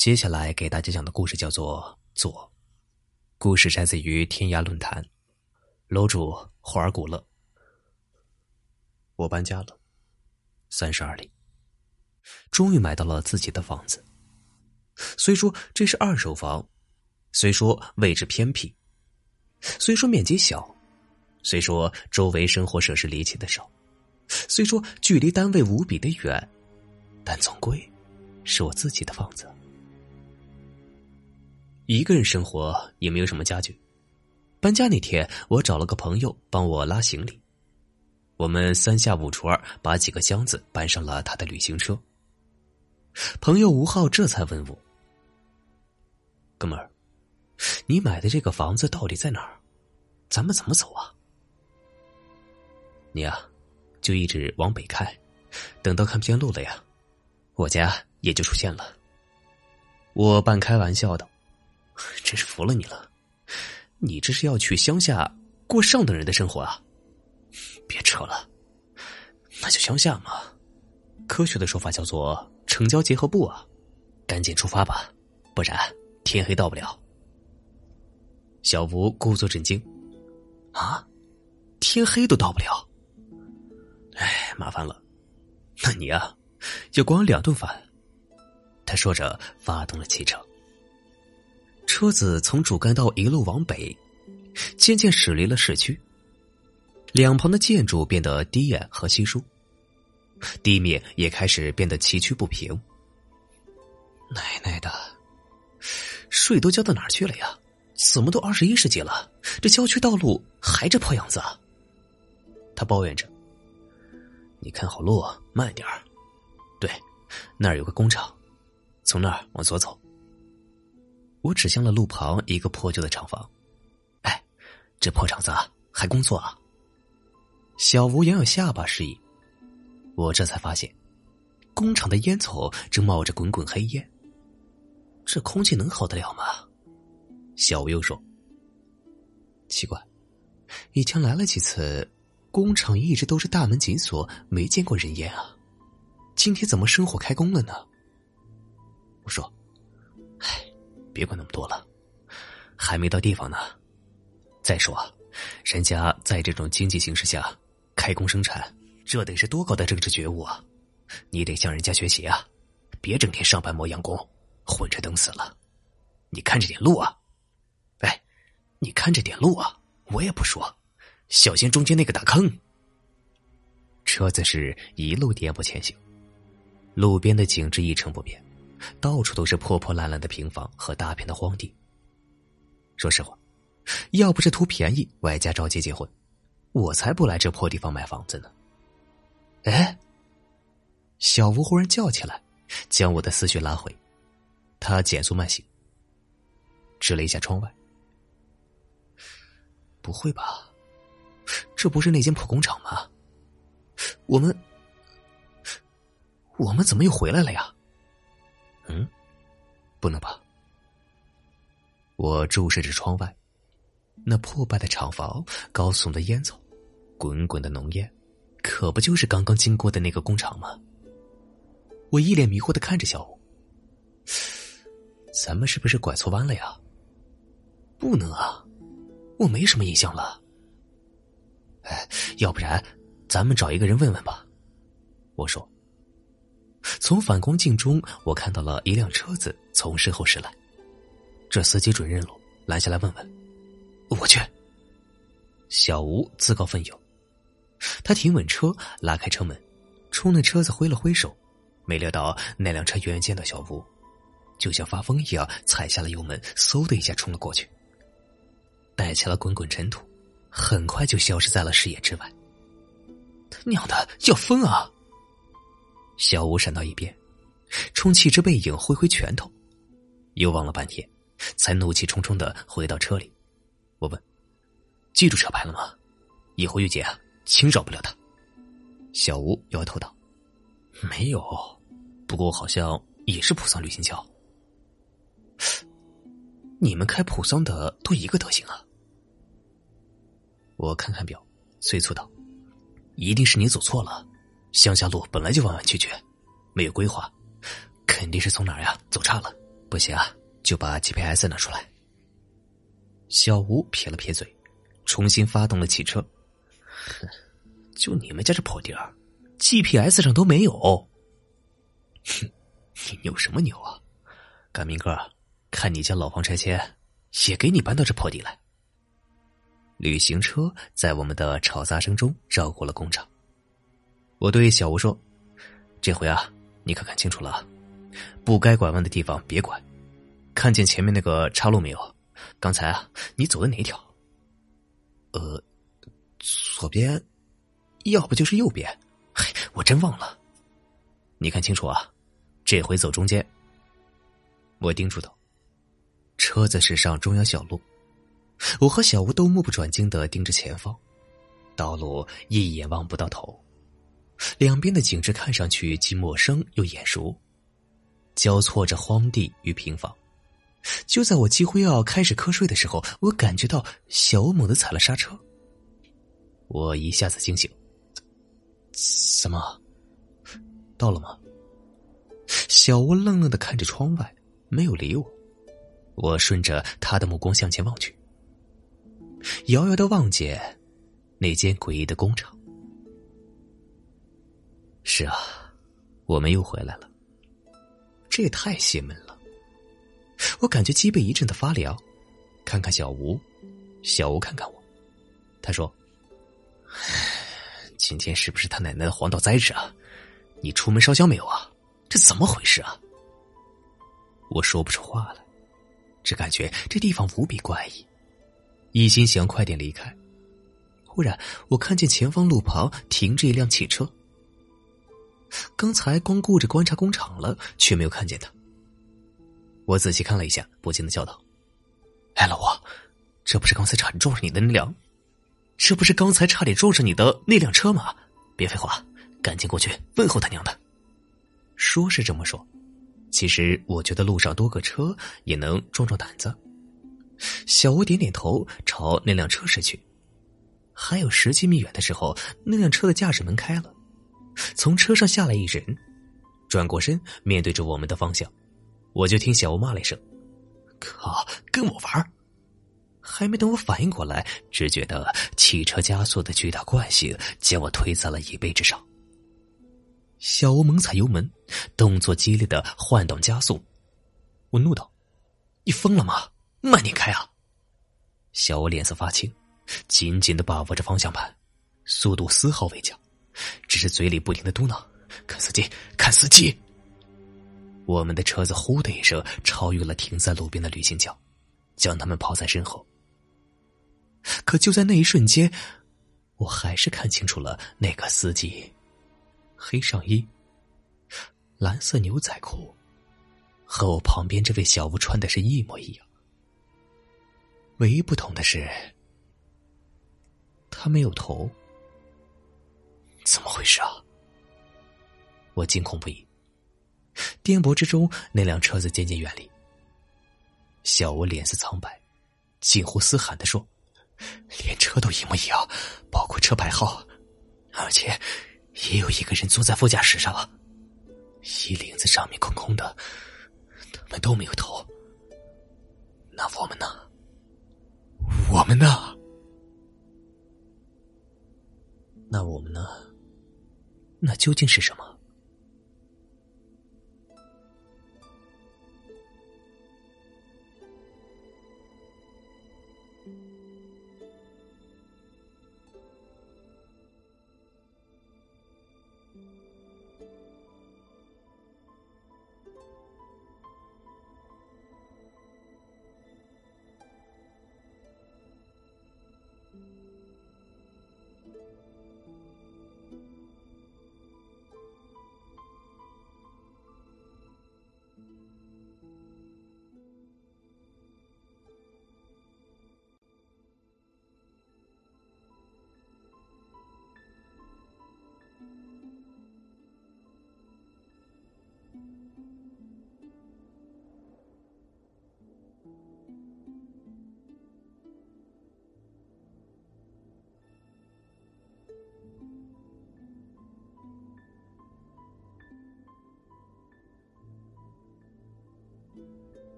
接下来给大家讲的故事叫做《左》，故事摘自于天涯论坛，楼主霍尔古勒。我搬家了，三十二里，终于买到了自己的房子。虽说这是二手房，虽说位置偏僻，虽说面积小，虽说周围生活设施离奇的少，虽说距离单位无比的远，但总归是我自己的房子。一个人生活也没有什么家具。搬家那天，我找了个朋友帮我拉行李。我们三下五除二把几个箱子搬上了他的旅行车。朋友吴浩这才问我：“哥们儿，你买的这个房子到底在哪儿？咱们怎么走啊？”你呀，就一直往北开，等到看不见路了呀，我家也就出现了。我半开玩笑道。真是服了你了，你这是要去乡下过上等人的生活啊？别扯了，那就乡下嘛。科学的说法叫做城郊结合部啊。赶紧出发吧，不然天黑到不了。小吴故作震惊，啊，天黑都到不了？哎，麻烦了，那你啊，要管两顿饭。他说着，发动了汽车。车子从主干道一路往北，渐渐驶离了市区。两旁的建筑变得低矮和稀疏，地面也开始变得崎岖不平。奶奶的，税都交到哪儿去了呀？怎么都二十一世纪了，这郊区道路还这破样子？他抱怨着：“你看好路，慢点儿。对，那儿有个工厂，从那儿往左走。”我指向了路旁一个破旧的厂房，哎，这破厂子还工作啊？小吴扬扬下巴示意。我这才发现，工厂的烟囱正冒着滚滚黑烟。这空气能好得了吗？小吴又说：“奇怪，以前来了几次，工厂一直都是大门紧锁，没见过人烟啊。今天怎么生火开工了呢？”我说：“唉。”别管那么多了，还没到地方呢。再说，人家在这种经济形势下开工生产，这得是多高的政治觉悟啊！你得向人家学习啊！别整天上班磨洋工，混着等死了。你看着点路啊！哎，你看着点路啊！我也不说，小心中间那个大坑。车子是一路颠簸前行，路边的景致一成不变。到处都是破破烂烂的平房和大片的荒地。说实话，要不是图便宜，外加着急结婚，我才不来这破地方买房子呢。哎，小吴忽然叫起来，将我的思绪拉回。他减速慢行，指了一下窗外。不会吧？这不是那间破工厂吗？我们，我们怎么又回来了呀？嗯，不能吧？我注视着窗外，那破败的厂房、高耸的烟囱、滚滚的浓烟，可不就是刚刚经过的那个工厂吗？我一脸迷惑的看着小五，咱们是不是拐错弯了呀？不能啊，我没什么印象了。哎，要不然咱们找一个人问问吧。我说。从反光镜中，我看到了一辆车子从身后驶来。这司机准认路，拦下来问问。我去。小吴自告奋勇，他停稳车，拉开车门，冲那车子挥了挥手。没料到那辆车远远见到小吴，就像发疯一样踩下了油门，嗖的一下冲了过去，带起了滚滚尘土，很快就消失在了视野之外。他娘的，要疯啊！小吴闪到一边，冲气之背影挥挥拳头，又望了半天，才怒气冲冲的回到车里。我问：“记住车牌了吗？以后遇见啊，轻饶不了他。”小吴摇头道：“没有，不过好像也是普桑旅行桥。你们开普桑的都一个德行啊！”我看看表，催促道：“一定是你走错了。”乡下路本来就弯弯曲曲，没有规划，肯定是从哪儿呀走岔了。不行啊，就把 GPS 拿出来。小吴撇了撇嘴，重新发动了汽车。哼，就你们家这破地儿，GPS 上都没有。哼，你牛什么牛啊？赶明个看你家老房拆迁，也给你搬到这破地来。旅行车在我们的吵杂声中绕过了工厂。我对小吴说：“这回啊，你可看清楚了，不该拐弯的地方别拐。看见前面那个岔路没有？刚才啊，你走的哪条？呃，左边，要不就是右边。嘿，我真忘了。你看清楚啊，这回走中间。”我叮嘱道：“车子驶上中央小路。”我和小吴都目不转睛的盯着前方，道路一眼望不到头，两边的景致看上去既陌生又眼熟，交错着荒地与平房。就在我几乎要开始瞌睡的时候，我感觉到小吴猛地踩了刹车，我一下子惊醒。怎么？到了吗？小吴愣愣的看着窗外，没有理我。我顺着他的目光向前望去。遥遥的望见那间诡异的工厂。是啊，我们又回来了。这也太邪门了！我感觉脊背一阵的发凉。看看小吴，小吴看看我，他说：“今天是不是他奶奶的黄道灾日啊？你出门烧香没有啊？这怎么回事啊？”我说不出话来，只感觉这地方无比怪异。一心想快点离开，忽然我看见前方路旁停着一辆汽车。刚才光顾着观察工厂了，却没有看见他。我仔细看了一下，不禁的叫道：“哎，老王，这不是刚才差点撞上你的那辆，这不是刚才差点撞上你的那辆车吗？别废话，赶紧过去问候他娘的。”说是这么说，其实我觉得路上多个车也能壮壮胆子。小吴点点头，朝那辆车驶去。还有十几米远的时候，那辆车的驾驶门开了，从车上下来一人，转过身面对着我们的方向。我就听小吴骂了一声：“靠，跟我玩！”还没等我反应过来，只觉得汽车加速的巨大惯性将我推在了椅背之上。小吴猛踩油门，动作激烈的换挡加速。我怒道：“你疯了吗？”慢点开啊！小吴脸色发青，紧紧的把握着方向盘，速度丝毫未降，只是嘴里不停的嘟囔：“看司机，看司机！”我们的车子“呼”的一声超越了停在路边的旅行轿，将他们抛在身后。可就在那一瞬间，我还是看清楚了那个司机：黑上衣、蓝色牛仔裤，和我旁边这位小吴穿的是一模一样。唯一不同的是，他没有头。怎么回事啊？我惊恐不已。颠簸之中，那辆车子渐渐远离。小吴脸色苍白，近乎嘶喊的说：“连车都一模一样，包括车牌号，而且也有一个人坐在副驾驶上了，衣领子上面空空的，他们都没有头。那我们呢？”我们呢？那我们呢？那究竟是什么？